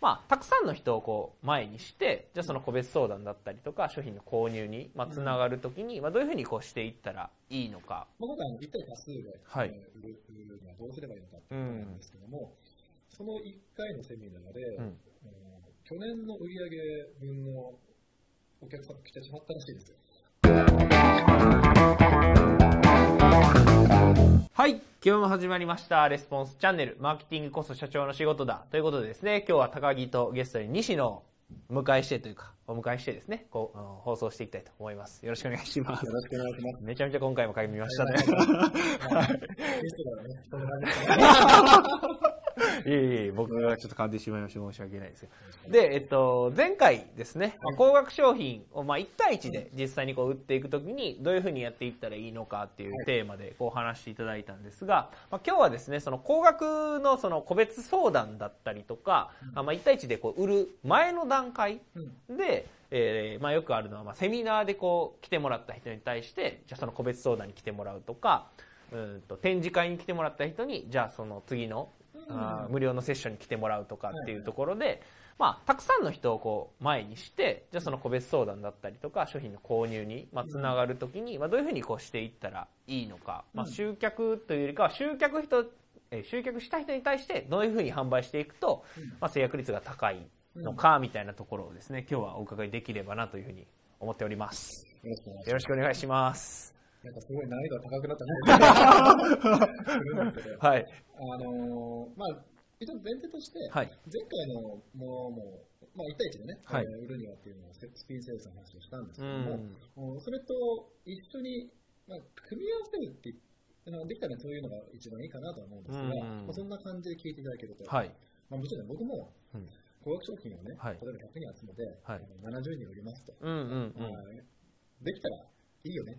まあ、たくさんの人をこう前にして、じゃあその個別相談だったりとか、商品の購入に、まあ、つながるときに、まあ、どういうふうにこうしていったらいいのか。まあ、今回あの、一体多数で、はいえー売るにはどうすればいいのかっていうことなんですけども、その1回のセミナーで、うん去年の売上分のお客さんが来てしまったらしいんですよ。はい。今日も始まりました。レスポンスチャンネル。マーケティングこそ社長の仕事だ。ということでですね、今日は高木とゲストに西野をお迎えしてというか、お迎えしてですね、こう、あの放送していきたいと思います。よろしくお願いしますよ。ろしくお願いします。めちゃめちゃ今回も鍵見ましたね。ゲス いえいえ、僕がちょっと噛んでしまいまして申し訳ないです。で、えっと、前回ですね、まあ高額商品をまあ1対1で実際にこう売っていくときにどういうふうにやっていったらいいのかっていうテーマでこう話していただいたんですが、まあ、今日はですね、その高額のその個別相談だったりとか、あまあ1対1でこう売る前の段階うん。で、えーまあ、よくあるのは、まあ、セミナーでこう来てもらった人に対して、じゃあその個別相談に来てもらうとか、うんと展示会に来てもらった人に、じゃあその次の無料のセッションに来てもらうとかっていうところで、まあ、たくさんの人をこう前にして、じゃあその個別相談だったりとか、商品の購入に、まあ、つながるときに、まあ、どういうふうにこうしていったらいいのか、まあ、うん集客というよりかは、集客人、えー集客した人に対してどういうふうに販売していくと、まあ、制約率が高いのか、みたいなところをですね、今日はお伺いできればなというふうに思っております。よろしくお願いします。なんかすごい難易度が高くなったんですけどはい。あのーまあ、一応前提として、はい。前回のものも、まあ、1対1でね、はい。えー売るにはっていうのをススピンセールスの話をしたんですうけども、うそれと一緒に、まあ、組み合わせるってあのできたらそういうのが一番いいかなとは思うんですが、うん。まあ、そんな感じで聞いていただけると、はい。まあ、もちろん僕もうん。高額商品をね、はい。例えば100人集めて、はい。あの70人売りますと、うんうん。まあできたらいいよね。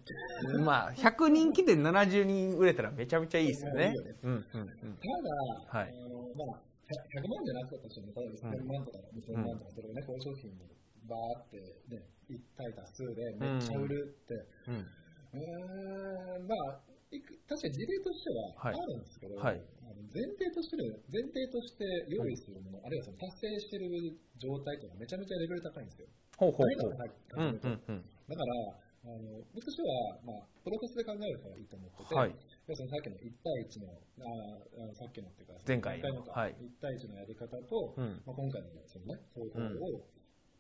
まあ、100人来て70人売れたらめちゃめちゃいいですよねいいよね。うんうんうん。ただ、はいあのまあ、100 100万じゃなかったとしても、例えば1000万とか2000万とか、それをね、この商品にバーってね、一体多数でめっちゃ売るって、うん。うーん、まあ、いく確かに事例としてははいあるんですけど、はいあの前提としてる、前提として用意するもの、あるいはその達成してる状態っていうのはめちゃめちゃレベル高いんですよ。ほうほうほう。何が高いかうんうんうん。だから、あの僕としては、まあ、プロセスで考えるからいいと思ってて、はい。要するにさっきの1対1の、あさっきのっていうか、前回ののか、はい。1対1のやり方と、うん。まあ、今回のその、ね、方法を、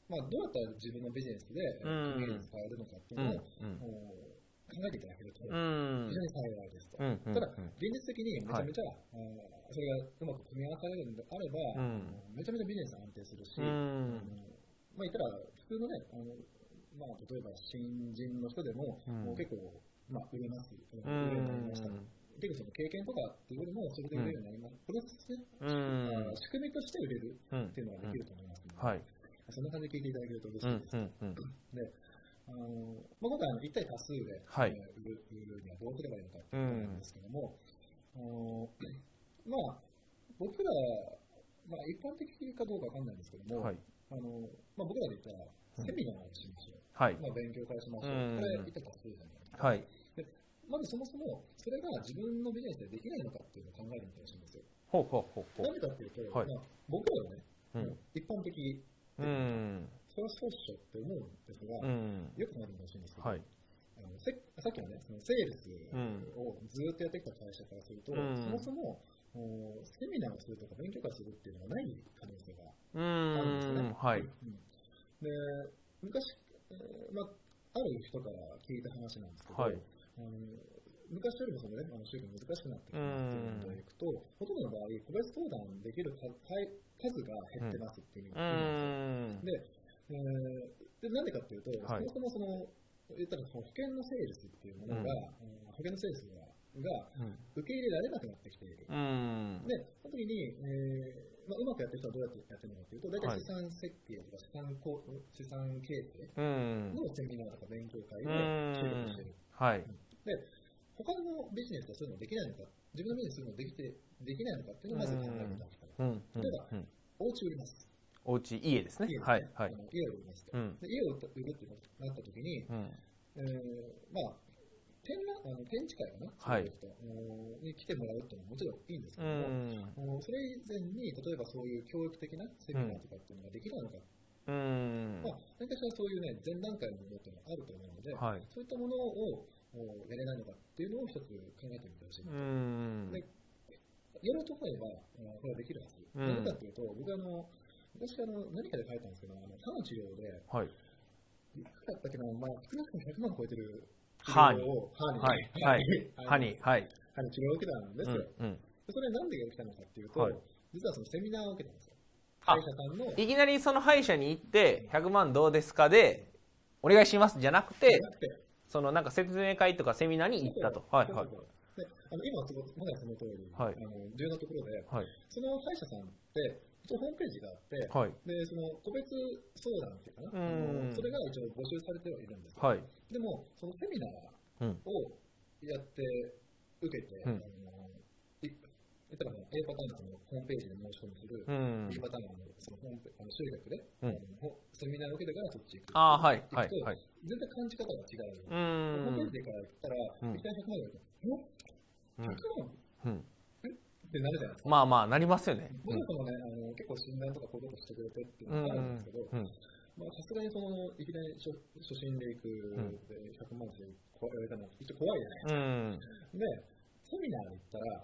まあ、どうやったら自分のビジネスでうん。組み入れて使えるのかっていううん。のを、考えていただけると、う。ん。非常に幸いですと。うんうんただ、現実的にめちゃめちゃ、あーそれがうまく組み合わされるのであれば、うん。めちゃめちゃビジネス安定するし。まあ、言ったら、普通のね、あのまあ、例えば新人の人でも、うんもう結構、まあ、売れます。売れうるようになりました。ん。結構その経験とかっていうよりも、それで売れるようになります。プロセスね。仕組みとして売れるうんっていうのはできると思いますので、はい。そんな感じで聞いていただけると嬉しうんいです。で、あのまあ、今回あの1対多数で、はいえー売るにはどうすればいいのかっていうことなんですけども、あのまあ、僕ら、まあ、一般的かどうかわかんないんですけども、はい。あのまあ、僕らで言ったら、うんセミナーをしましょう。はい。まあ、勉強会しましょう。うんこれ、1対多数じゃないですか。はい。まずそもそも、それが自分のビジネスでできないのかっていうのを考えるみたいしいんですよ。ほうほうほうほなんでかっていうと、はいまあ、僕らはね、う。うん。一般的、うん。それはそうって思うんですが、うん。よくなるんでほしいんですけど、はい。あのせさっきのね、そのセールスうんをずっとやってきた会社からすると、うんそもそもおセミナーをするとか勉強会するっていうのがない可能性がうん。はい。うんで昔、えーまあ、ある人から聞いた話なんですけど、はいあの昔よりもその、ね、あの収入難しくなってきたっていういくと、ほとんどの場合、個別相談できるか数が減ってますっていうう意味なんん。でえーでなんでかっていうと、はいそもそもその、言ったらその保険のセールスっていうものが、うん保険のセールスががうん。受け入れられなくなってきている。うん。で、その時に、えーまあ、うまくやってる人はどうやってやってるのかというと、大はい体資産設計とか資産こ資産形成うん。のセミナーとか勉強会をうん収録してる。はい。で、他のビジネスでそういうのできないのか、自分のビジネスするのできてできないのかっていうのをまず考えていただきたい。うん。うん例えばうん。お家売ります。お家、家ですねはい。はい家を売りますと。うん。で家を売るってなった時に、うん。えーまあ、展覧あの展示会かな、はいに来てもらうっていうのはもちろんいいんですけうども、ん。あのそれ以前に、例えばそういう教育的なセミナーとかっていうのができるのか、うん。まあ、何かしらそういうね、前段階のものっていうのがあると思うので、はい。そういったものをおやれないのかっていうのを一つ考えてみてほしい。うん。でやろうと思えば、あこれはできるはず。うんなぜかっていうと、僕あの、昔あの、何かで書いたんですけど、あの歯の治療で、はい。いくらだったっけな、まあ、少なくとも100万超えてる治歯に療を、歯に、はい。はい。歯に、はい。歯に治療を受けたんですよ。うん。うん。でそれなんで受けたのかっていうと、はい実はそのセミナーを受けたんですよ。あ歯医者さんの、いきなりその歯医者に行って、100万どうですかで、お願いしますじゃ、なくてそのなんか説明会とかセミナーに行ったと。はい。はいであの今まだその通り、はいあの重要なところで、はい。その歯医者さんって、一応ホームページがあって、はい。でその個別相談っていうかな、うんそれが一応募集されてはいるんですよ。はい。でも、そのセミナーうん。をやって、受けて、うん言ったらね A パターンのホームページで申し込みする、うん。B パターンのそのホームペあの集客で、うんセミナーを受けてからそっち行く。ああ、はい。はいはい。全然感じ方が違う。うホームペーんジ。でから言ったら、うんいきなり100万円うん100万うん。ってなるじゃないですか。まあまあ、なりますよね。もちろんそのね、あの結構診断とかこういうことしてくれてっていうのがあるんですけど、さすがにそのいきなり初初心で行くんで100万って言われたのは一応怖いじゃないですか。うん。で、セミナーに行ったら、あ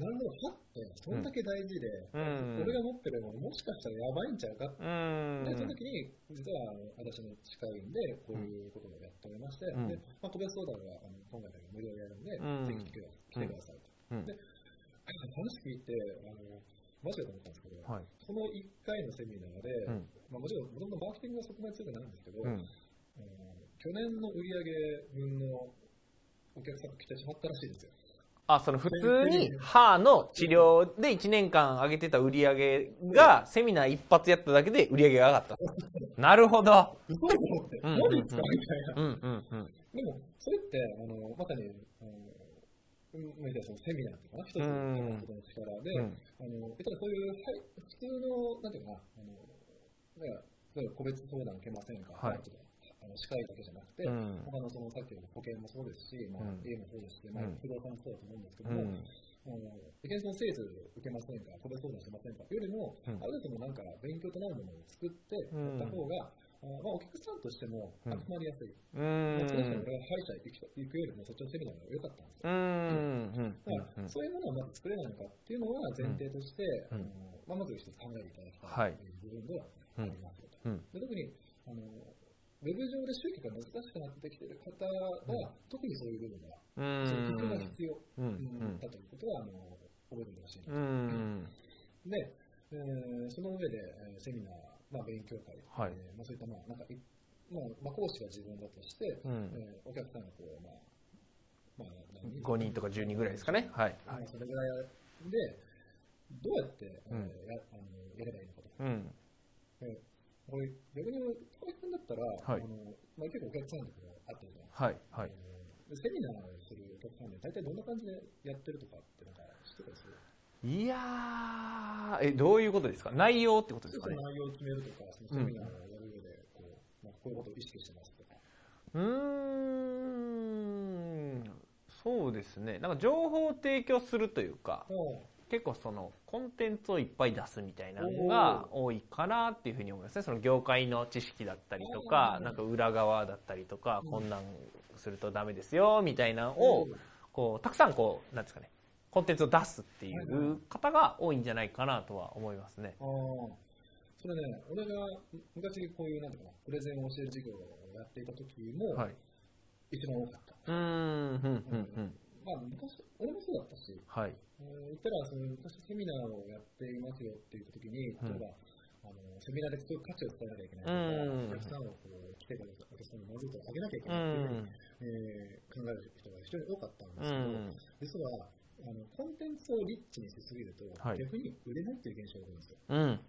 なるほど、歯ってそんだけ大事で、うん。俺が持ってるものもしかしたらやばいんちゃうかってうん。で、その時に、実は私の近いんで、こういうことをやっておりまして、うんでまあ、個別相談はあの今回だけ無料でやるんで、うんぜひ来てくだ来てくださいと。うんで 話聞いて、あのマジでと思ったんですけど、はい。その1回のセミナーで、うん。まあ、もちろん、もともとマーケティングはそこまで強くないんですけど、うん。あの去年の売上分のお客さんが来てしまったらしいですよ。あ、その普通に歯の治療で1年間上げてた売り上げがセミナー一発やっただけで売り上げが上がった。なるほど。嘘と思って、うん何ですかみたいな。うんうんうん。でも、それって、あのまさに、あのそのセミナーっていうかな、一つうんのことの力で、うんあの言ったらそういう、はい、普通の、なんていうかな、あのなんか例えば個別相談受けませんか、はいとかあの歯科医だけじゃなくて、うん他のそのさっきの保険もそうですし、まあうん家もそうですし、まあうん不動産もそうだと思うんですけども、うん。あのいきなりその制度受けませんか、個別相談しませんかよりも、うんある程度のなんか勉強となるものを作ってやった方が、あまあ、お客さんとしてもうん集まりやすい。うまあ、その人んの。俺が歯医者行く行くよりもそっちのセミナーが良かったんですうよ。ん。だから、そういうものをまず作れないのかっていうのは前提として、うんあのまあ、まず一つ考えていただきたはいいという部分ではありますよと。うん。で特にあのウェブ上で集客が難しくなってきている方は、特にそういう部分が、うその工夫がん。必要、だということはあの覚えておいてほしい。で、えーその上で、えーセミナー、まあ、勉強会、はいえーまあ、そういった、まあなんかいまあまあ、講師が自分だとして、うんえーお客さんがこう、まあまあ、何5人とか10人ぐらいですかね。はい。まあそれぐらいで、どうやって、えーうんやあのやればいいのかと。うん。これ逆に高木君だったら、はいあのまあ、結構お客さんとこう会ってるじゃないですかはい。はい。えーセミナーをするお客さんで、大体どんな感じでやってるとかってなんか知ってたりする？いやー、え、どういうことですか？内容ってことですそかね？の内容を決めるとか、そのセミナーをやる上で、こう、まあ、こういうことを意識してますとか。うーん、そうですね。なんか情報を提供するというか、結構そのコンテンツをいっぱい出すみたいなのが多いかなっていうふうに思いますね。その業界の知識だったりとか、うんなんか裏側だったりとか、うんこんなんするとダメですよみたいなのを、こう、たくさんこう、なんですかね、コンテンツを出すっていう方が多いんじゃないかなとは思いますね。ああ、それね、俺が昔こういう、なんていうかな、プレゼンを教える授業をやっていた時も、はい。一番多かった。うーん、うん、うん、うん。まあ、昔、俺もそうだったし、はい。えー言ったら、その昔セミナーをやっていますよって言った時に、例えば、あのセミナーでそういう価値を伝えなきゃいけないとか、うんお客さんをこう来てくれたお客さんに満足度を上げなきゃいけうないっていうえー考える人が非常に多かったんでうすけど、ん、実はあのコンテンツをリッチにしすぎると、はい逆に売れないっていう現象が起こるんですよ。うん。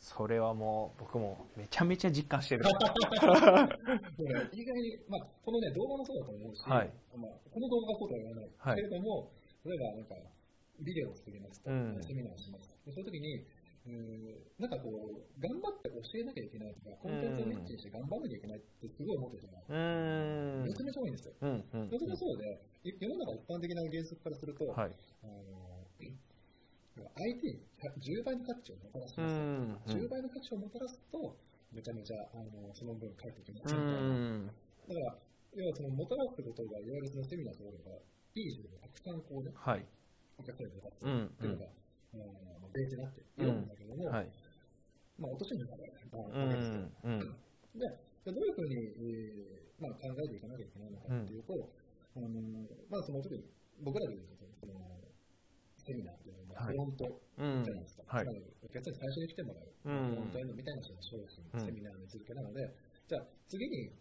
それはもう僕もめちゃめちゃ実感してる。意外に、まあ、このね、動画もそうだと思うし、はいまあ、この動画がそうとは言わない。はいけれども、例えばなんか、ビデオを作りますと、うんセミナーをします。でその時に、うーんなんかこう、頑張って教教えなきゃいけないとか、コンテンツをリッチにして頑張らなきゃいけないってすごい思ってる人が、うん。めちゃめちゃ多いんですよ。うん。うん。それもそうで、い世の中一般的な原則からすると、はい。あの相手に10倍の価値をもたらしす。ん。10倍の価値をもたらすと、めちゃめちゃあのその分返ってきまうすみたいな。ん。だから、要はそのもたらすことが、いわゆるそのセミナーとかいい情報がたくさんこうね、はい。お客さんに渡すうんっていうのが、あのまあベースになっているんだけども、はい。まあ、落としになるわうけで。で、でどういうふうに、えーまあ、考えていかなきゃいけないのかっていうと、あのまあ、その特に僕らで言うと、そのセミナーっていうのは、はい。フロントうんじゃないですか。はい。お客さんに最初に来てもらう、うん。フロントエンドみたいな商品、うんセミナーの位置づけなので、じゃあ次に、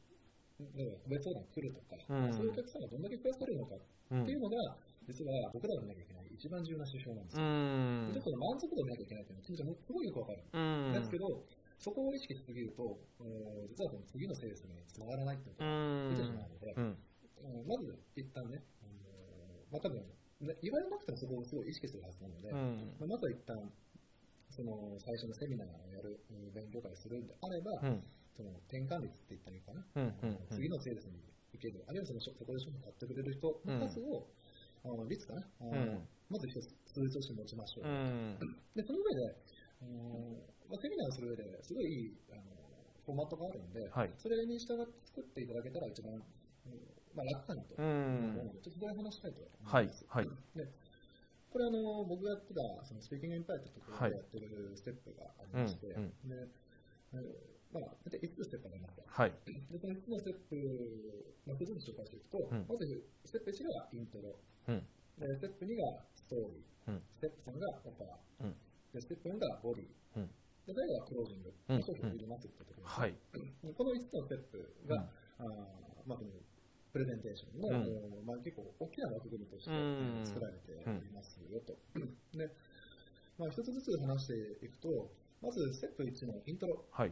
個別相談来るとか、うん。そういうお客さんがどんだけ増やせるのかうんっていうのが、実は僕らが見なきゃいけない一番重要な指標なんですうよ。ん。で、その満足度を見なきゃいけないっていうのは、君ちゃんもすごいよくわかる。うん。ですけど、そこを意識しすぎると、うん実はその次のセールスにつながらないっていううことがん。出てしまうので、うん。うんまず一旦ね、あのまあ多分、ね言われなくてもそこをすごい意識するはずなので、うん。まあ、まずは一旦、その最初のセミナーをやる、うん勉強会をするんであれば、うん。その転換率って言ったらいいかな、うんうんうん。次のセールスに受ける、あるいはそのそこで商品を買ってくれる人の数を、あの率かな、うん。まず一つ数字として持ちましょう。うん。で、その上で、あのまあ、セミナーをする上ですごいいいあのフォーマットがあるので、はい。それに従って作っていただけたら一番、うんまあ、楽かなとう思んうので、ちょっとそれを話したいと思いはいます。はいでこれあの、僕がやってたそのスピーキングインパイってところでやってるステップがありまして、まあ、大体5つステップがありますと。はい。で、その5つのステップ、まあ、1つずつ紹介していくと、うん。まずステップ1がイントロ、うん。でステップ2がストーリー、うん。ステップ3がオファー、うん。でステップ4がボディ、うん。で最後はクロージング、うん。商品を売りますってところはい。でこの5つのステップが、あーまあ、そのプレゼンテーションの、うん。まあ、結構大きな枠組みとしてうん。作られておりますよと。でまあ、一つずつ話していくと、まずステップ1のイントロ。はい。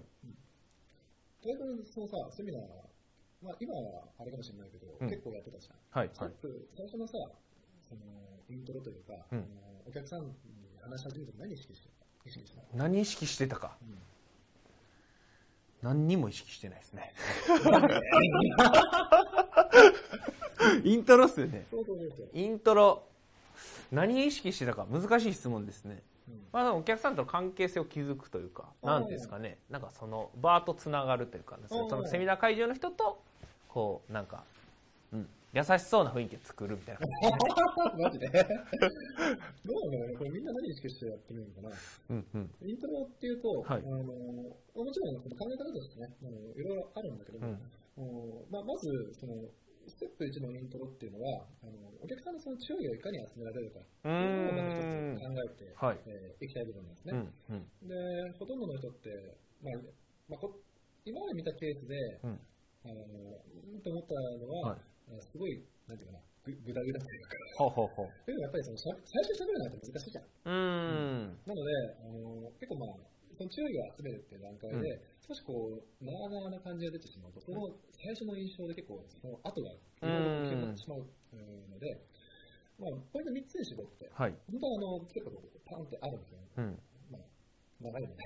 大体そのさ、セミナー、まあ、今はあれかもしれないけど、うん。結構やってたじゃん。はいはい。最初のさ、そのイントロというか、うん。お客さんに話し始めると何意識してた何意識してたか。うん。何にも意識してないですね。イントロっすよね。イントロ。何意識してたか。難しい質問ですね。うん。まあ、お客さんとの関係性を築くというか、なんですかね、なんかそのバーとつながるというか、そのセミナー会場の人と、こう、なんか、うん、優しそうな雰囲気を作るみたいな。マジで？どうなんだろうね。これみんな何意識してやってみるのかな？うんうん。イントロっていうと、はい。あのもちろん考え方としてね、あのいろいろあるんだけども、おまあ、まずその、ステップ1のイントロっていうのは、あのお客さんのその注意をいかに集められるかってういうのをまず一つ考えて、はい。えーいきたい部分なんですね。うんうん。で、ほとんどの人って、まあまあ、こ今まで見たケースで、うんあのうんと思ったのは、はいすごい、なんていうかな、ぐぐだぐだというか、ほうほうほう。というのはやっぱりそのしゃ最初に喋るのは難しいじゃん。うーん。なので、あの結構まあ、その注意を集めるっていう段階で、少しこう、なあなあな感じが出てしまうと、その最初の印象で結構、その後がいろいろ消えてしまうので、まあ、ポイント3つに絞って、はい。本当はあの、結構パンってあるんですよね。うん。まあ、長いので。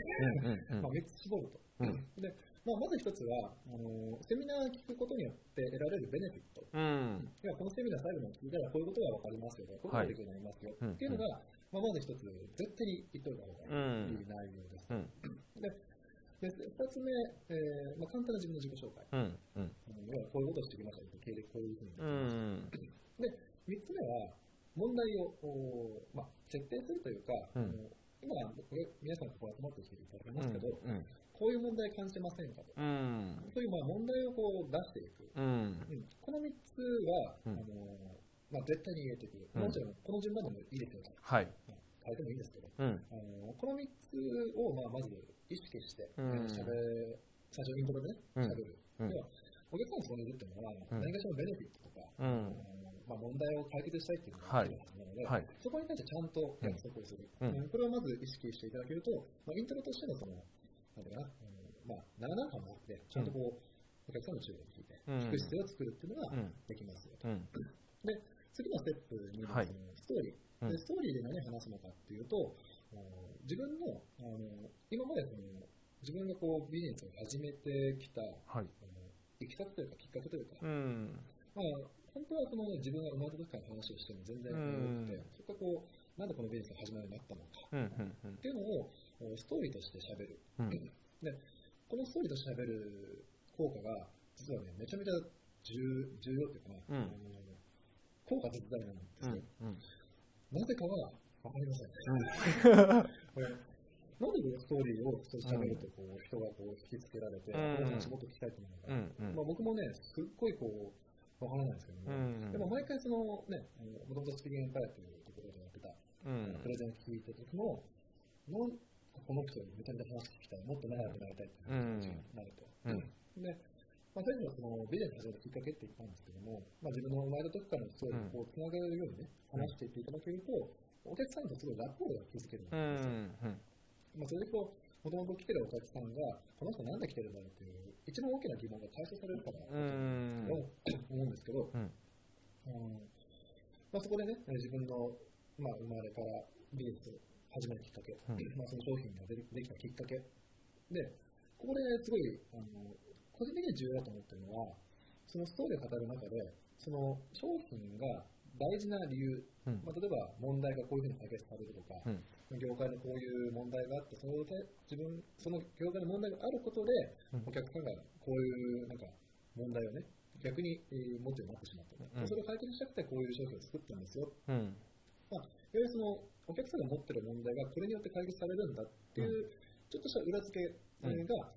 うんうん まあ、3つ絞ると。うんで、まあ、まず1つは、あのセミナー聞くことによって得られるベネフィット。うん。いやこのセミナー最後まで聞いたらこういうことが分かりますよ、こういうことができるようになりますよ、はいっていうのが、まあ、まず一つ、絶対に言っておいた方がいい内容です。うん。で、で二つ目、えーまあ、簡単な自分の自己紹介。うん。うん。うん要はこういうことをしてきましたよ、経歴こういうふうに。うん。で、三つ目は、問題を、おまあ、設定するというか、うん今、これ皆さんここ集まってきていただきますけど、うん。こういう問題感じてませんかと。うん。そういうまあ問題をこう出していく。うん。うんこの3つは、うんあのまあ、絶対に言えてくる。うんもちろん、この順番でもいいですよと。はい。変えてもいいんですけど、うん。あのこの3つを、まあ、まず意識して、うんしゃべ最初イントロでね、うんしゃべる。うんでは、お客さんがそこにいるっていうのは、うん何かしらのベネフィットとか、うんまあ、問題を解決したいっていうのがあるはずなので、はい。そこに対してちゃんと約束をする、うんうんこれをまず意識していただけると、まあ、イントロとしてのその、なんていうかな、うんまあ、長々感もあって、ちゃんとこう、お客さんの注意を聞いて、うん聞く姿勢を作るっていうのがうんできますよと。うん。で、次のステップに、はいストーリー、うんで。ストーリーで何を話すのかっていうと、自分のあの今までその自分がこうビジネスを始めてきた、はい。あのいきさつというかきっかけというか、うん。まあ、本当はその、ね、自分が生まれた時からの話をしても全然良くて、そこからこう、なんでこのビジネスが始まるようになったのかうん。うん。っていうのをおストーリーとして喋る。うん。で、このストーリーとして喋る効果が、実はね、めちゃめちゃ重重要っていうかな、うんあの効果絶大なんですよ。うん。なぜかはわかりません。これなんでストーリーを人と喋るとこう、人がこう引きつけられて、うんこの人の仕事を聞きたいと思うのか、うん。うん。まあ、僕もね、すっごいこう、わからないですけども、うんでも毎回そのね、もともとスピーキングエンパイアというところでやってた、うんプレゼン聞いた時も、なんかこの人にめちゃめちゃ話聞きたい、もっと長くなりたいってなると。うん。で、まあ、最初はそのビジネス始めたきっかけって言ったんですけども、まあ、自分の生まれた時からのストーリーをこうつなげるようにね、話していっていただけると、お客さんとすごいラポールが築けるんうですよ。ん。まあ、それでこう、もともと来てるお客さんが、この人なんで来てるんだろうっていう、一番大きな疑問が解消されるからだとうん。思うんですけど、うん。うんまあ、そこでね、自分の、まあ、生まれからビジネスを始めるきっかけ、うん。まあ、その商品がでできたきっかけ。で、ここですごいあの個人的に重要だと思ってるのは、そのストーリーを語る中で、その商品が大事な理由、うん。まあ、例えば問題がこういうふうに解決されるとか、うん。業界でこういう問題があって、その自分その業界の問題があることで、うん。お客さんがこういうなんか問題をね、逆に、えー持つようになってしまった。と、うん。それを解決したくてこういう商品を作ったんですよ。うん。まあ、いわゆるそのお客さんが持ってる問題がこれによって解決されるんだっていう、ちょっとした裏付けえーが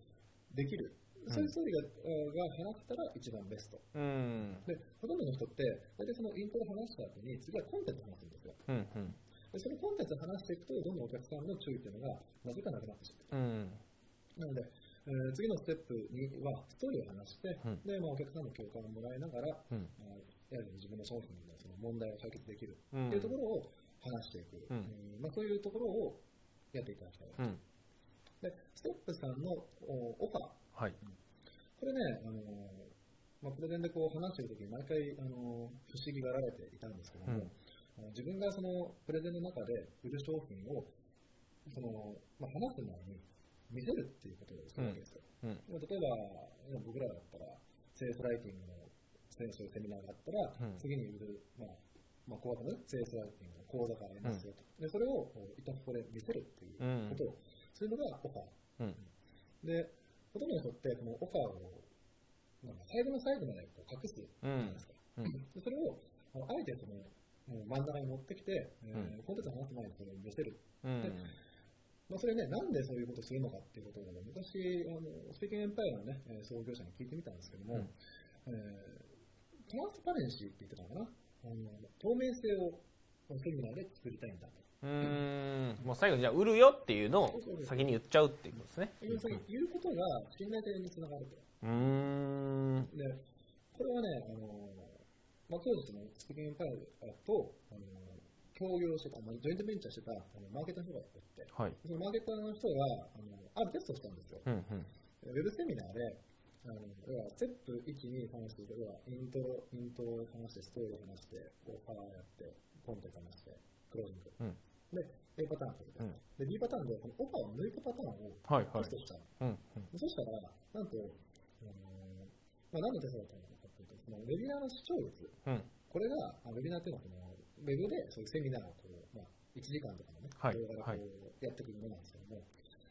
できる。んそういうストーリーが,えーが話せたら一番ベスト。うん。で、ほとんどの人って、大体そのイントロ話した後に、次はコンテンツ話すんですよ。うん。うん。でそのコンテンツ話していくと、どんどんお客さんの注意っていうのが、なぜかなくなってしまう。うん。なので、えー次のステップには、ストーリーを話して、うんで、まあ、お客さんの共感をもらいながら、うん。やはり自分の商品のその問題を解決できるうんっていうところを話していく、うんえーまあ、そういうところをやっていただきたい。うん。で、ステップさんのおオファー、はい。これね、あのーまあ、プレゼンでこう話しているときに毎回、あのー不思議がられていたんですけども、うん自分がそのプレゼンの中で売る商品をその、まあ、話す前に見せるっていうことをするわけですよ。うん。例えば、僕らだったら、セールスライティングの先生セミナーがあったら、うん次に売る、まあ、まあ、講座のね、セールスライティングの講座がありますよと。で、それを一旦ここで見せるっていううんことをするのがオファー。うん。で、ほとんどの人って、このオファーを、なんか最後の最後までこう隠すじゃないですか。うん。でそれを、あえてその、もう真ん中に持ってきて、えーうんコンテンツを話す前にそれを見せる。うん。まあ、それね、なんでそういうことをするのかっていうことを、昔、あのスピーキングエンパイアのね、えー創業者に聞いてみたんですけども、うんえートランスパレンシーって言ってたのかな。あの透明性をまあセミナーで作りたいんだと。うーん。もう最後にじゃあ売るよっていうのを先に言っちゃうっていうことですね。要するに言うことが信頼性につながると。うーん。で、これはね、あのまあ、当時そのスピーキングエンパイアと、あの協業してた、まあ、ジョイントベンチャーしてたあのマーケターの人がおって、はい。そのマーケターの人があのあるテストをしたんですよ。うん。うん。ウェブセミナーで、あの要はステップ1、2、3、4、要はイントロ、イントロを話して、ストーリーを話して、オファーやって、コンテンツ話して、クロージング。うんで、A パターンというか、んで、B パターンで、このオファーを抜いたパターンをはいはいテストしたの。うん。そしたら、なんと、あのまあ、何のテストだったのかというと、そのウェビナーの視聴率、うん。これが、あウェビナーっていうのはその、ウェブでそういうセミナーをこう、まあ、1時間とかのね、はい動画でこうやっていくものなんですけども、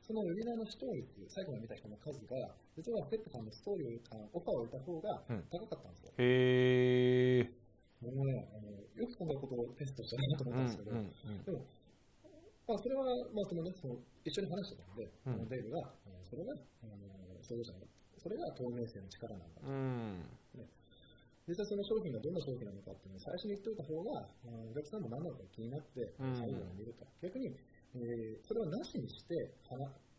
そのウェビナーの視聴率、最後まで見た人の数が、実はペットさんのストーリーを、あオファーを売った方がうん高かったんですよ。へー。もうね、あのよくそんなことをテストしたなとうん。思ったんですけど、うん。でも、まあ、それは、まあそのね、その一緒に話してたんで、うんデールが、それが、あの創業者の、それが透明性の力なんだ。うん。実際その商品がどんな商品なのかっていうのを最初に言っておいた方が、お客さんも何なのか気になって、うん最後に見ると。逆に、えーそれをなしにして、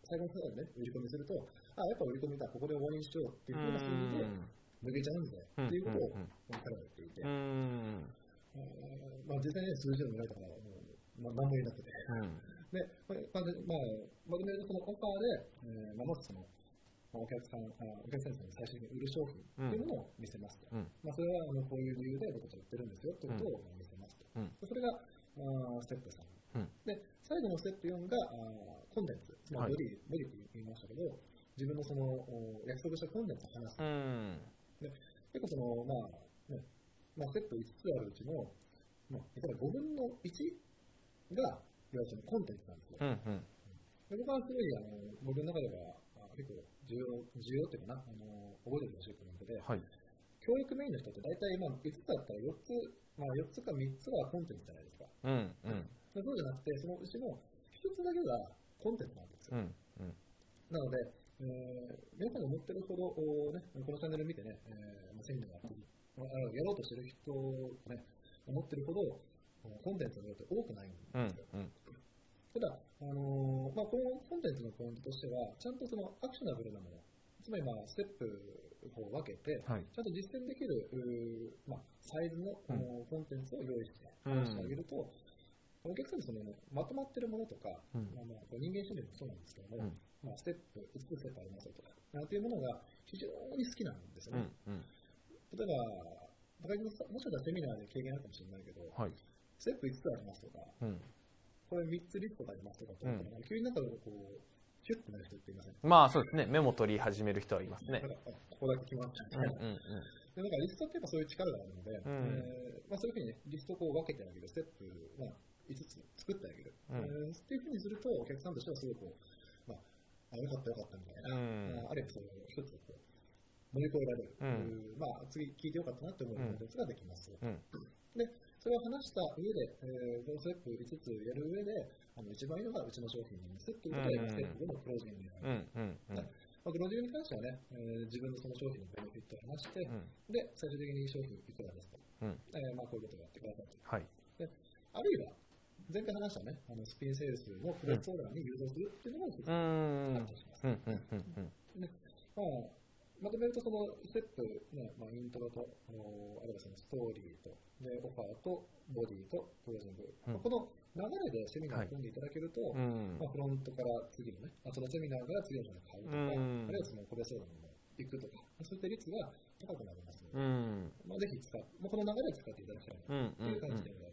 最後の最後でね、売り込みすると、あ、やっぱ売り込みだ、ここで終わりにしようっていうふうな心理で抜けちゃうんだよっていうことをうん彼は言っていて、まあ、実際にね、数字でも見られたから、もう、まあ、何も言えなくて。うん。で、まあ、まあ、まとめるとそのオファーで、えーまあ、まずその、まあ、お客さん、あお客さんに最終的に売る商品っていうものを見せますと。うん。まあ、それはあのこういう理由で僕たちは売ってるんですよってことを見せますと。うん。でそれがあーステップ3。うんで、最後のステップ4があーコンテンツ、まあ、はいボディ、ボディって言いましたけど、自分のそのお約束したコンテンツを話す。うん。結構その、まあ、ね、まあ、ステップ5つあるうちの、まあ、例えば5分の1が、いわゆるコンテンツなんですよ。うん。うん。で僕はすごい、あの、僕の中では、あ結構重要、重要っていうかな、あの、覚えておいてほしいポイントで、はい。教育メインの人って大体、まあ、5つだったら4つ、まあ、4つか3つはコンテンツじゃないですか。うん。うん。でそうじゃなくて、そのうちの1つだけがコンテンツなんですよ。うん。うん。なので、えー、皆さんが思ってるほど、おね、このチャンネル見てね、えーまあ、セミナーやろうとしてる人がね、思ってるほど、コンテンツの量って多くないんうんですよ。。うん。ただ、あのーまあ、このコンテンツのポイントとしては、ちゃんとそのアクショナブルなもの、つまりまあステップを分けて、はい。ちゃんと実践できる、まあ、サイズの、うのコンテンツを用意してうん話してあげると、お客さんにその、ね、まとまってるものとか、うんまあまあ、こう人間心理もそうなんですけども、うんまあ、ステップ、5つステップありますよとか、なんていうものが非常に好きなんですようね。ん。うん。例えば、高木さんもしかしたらセミナーで経験あるかもしれないけど、はい。ステップ5つありますとか、うん。これ3つリストがありますとかって言ったら、急になんかこう、キュッとなる人っていません？まあそうですね。メモ取り始める人はいますねここだけ来ますみうん。たいな。うん。でなんかリストってやっぱそういう力があるので、んえーまあ、そういうふうに、ね、リストをこう分けてあげる、ステップ、まあ、5つ作ってあげる、うんえーっていうふうにすると、お客さんとしてはすごいこう、まあ、あよかったよかったみたいな、うんまあ、あるいはその一つこう乗り越えられる、うんまあ、次聞いてよかったなって思うコンテンツができます。うん。で、それを話した上で、えー、このステップ5つやる上で、あの一番いいのがうちの商品にすっていうことで、うんステップ5のクロージングになる。うん。うん。うん。まあ、クロージングに関してはね、えー自分のその商品のベネフィットを話して、うん。で、最終的に商品いくらですと。うん。えーまあ、こういうことをやってくださいと。はい。あるいは、前回話したね、あのスピンセールスのプレッツオーダーに誘導するっていうのも一つ。あったりします。うん。うん。うん。まあ、まとめると、そのステップ、ねまあ、イントロと、おあるいはそのストーリーと、でオファーと、ボディと、クロージング。うんまあこの流れでセミナーを組んでいただけると、うんまあ、フロントから次のね、あそのセミナーから次の人が買うとか、うんあるいはその個別相談にも行くとか、そういった率が高くなりますので、うん。まあ、ぜひ使って、まあ、この流れを使っていただきたいなうん。という感じでございます。うんうんうん、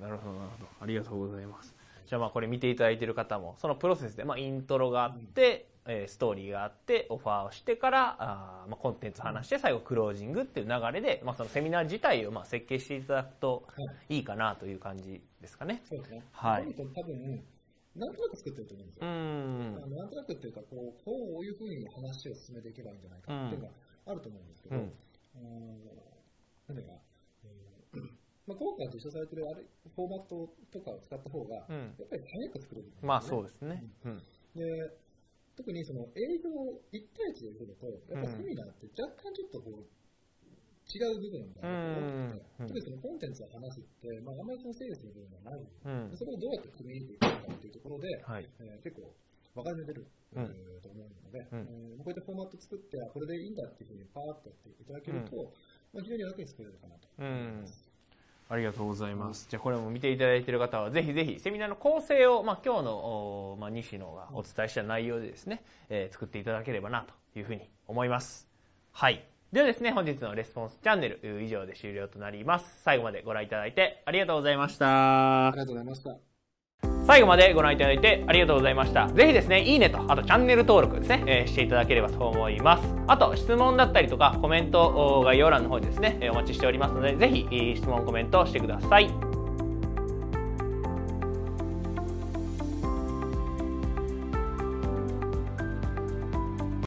なるほどなるほど。ありがとうございます。じゃあまあこれ見ていただいている方もそのプロセスでまあイントロがあって、えーストーリーがあってオファーをしてからあーまあコンテンツ話して最後クロージングっていう流れで、まあ、そのセミナー自体をまあ設計していただくとい。いかなという感じですかね。そうですね。はい。多分多分、なんとなく作ってると思うんですうよ。ん。なんとなくっていうか、こう、こういうふうに話を進めていけばいいんじゃないかっていうのがあると思うんですけど、ううん。ん、なんだか、うんまあ、今回実証されてるあれフォーマットとかを使った方が、うん。やっぱり早く作れる。んですよね、まあそうですね。うん。で特にその営業1対1で来ると、やっぱセミナーって若干ちょっとこう、違う部分が多くて、うん。特にそのコンテンツを話すって、まあ、あまりそのセールスの部分がない。うん。それをどうやって組み入れていくのかっていうところで、はい。えー結構分かれ目出る、うん。えーと思うので、うん。えーこういったフォーマット作って、あこれでいいんだっていうふうにパーッとやっていただけると、まあ、非常に楽に作れるかなと。うんありがとうございます。じゃあこれも見ていただいている方はぜひぜひセミナーの構成を、まあ、今日の、おまあ、西野がお伝えした内容でですね、えー作っていただければなというふうに思います。はい。ではですね、本日のレスポンスチャンネル以上で終了となります。最後までご覧いただいてありがとうございましたあ。りがとうございました。最後までご覧いただいてありがとうございました。ぜひですね、いいねと、あとチャンネル登録ですね、えーしていただければと思います。あと、質問だったりとか、コメント、概要欄の方にですね、お待ちしておりますので、ぜひ、質問、コメントしてください。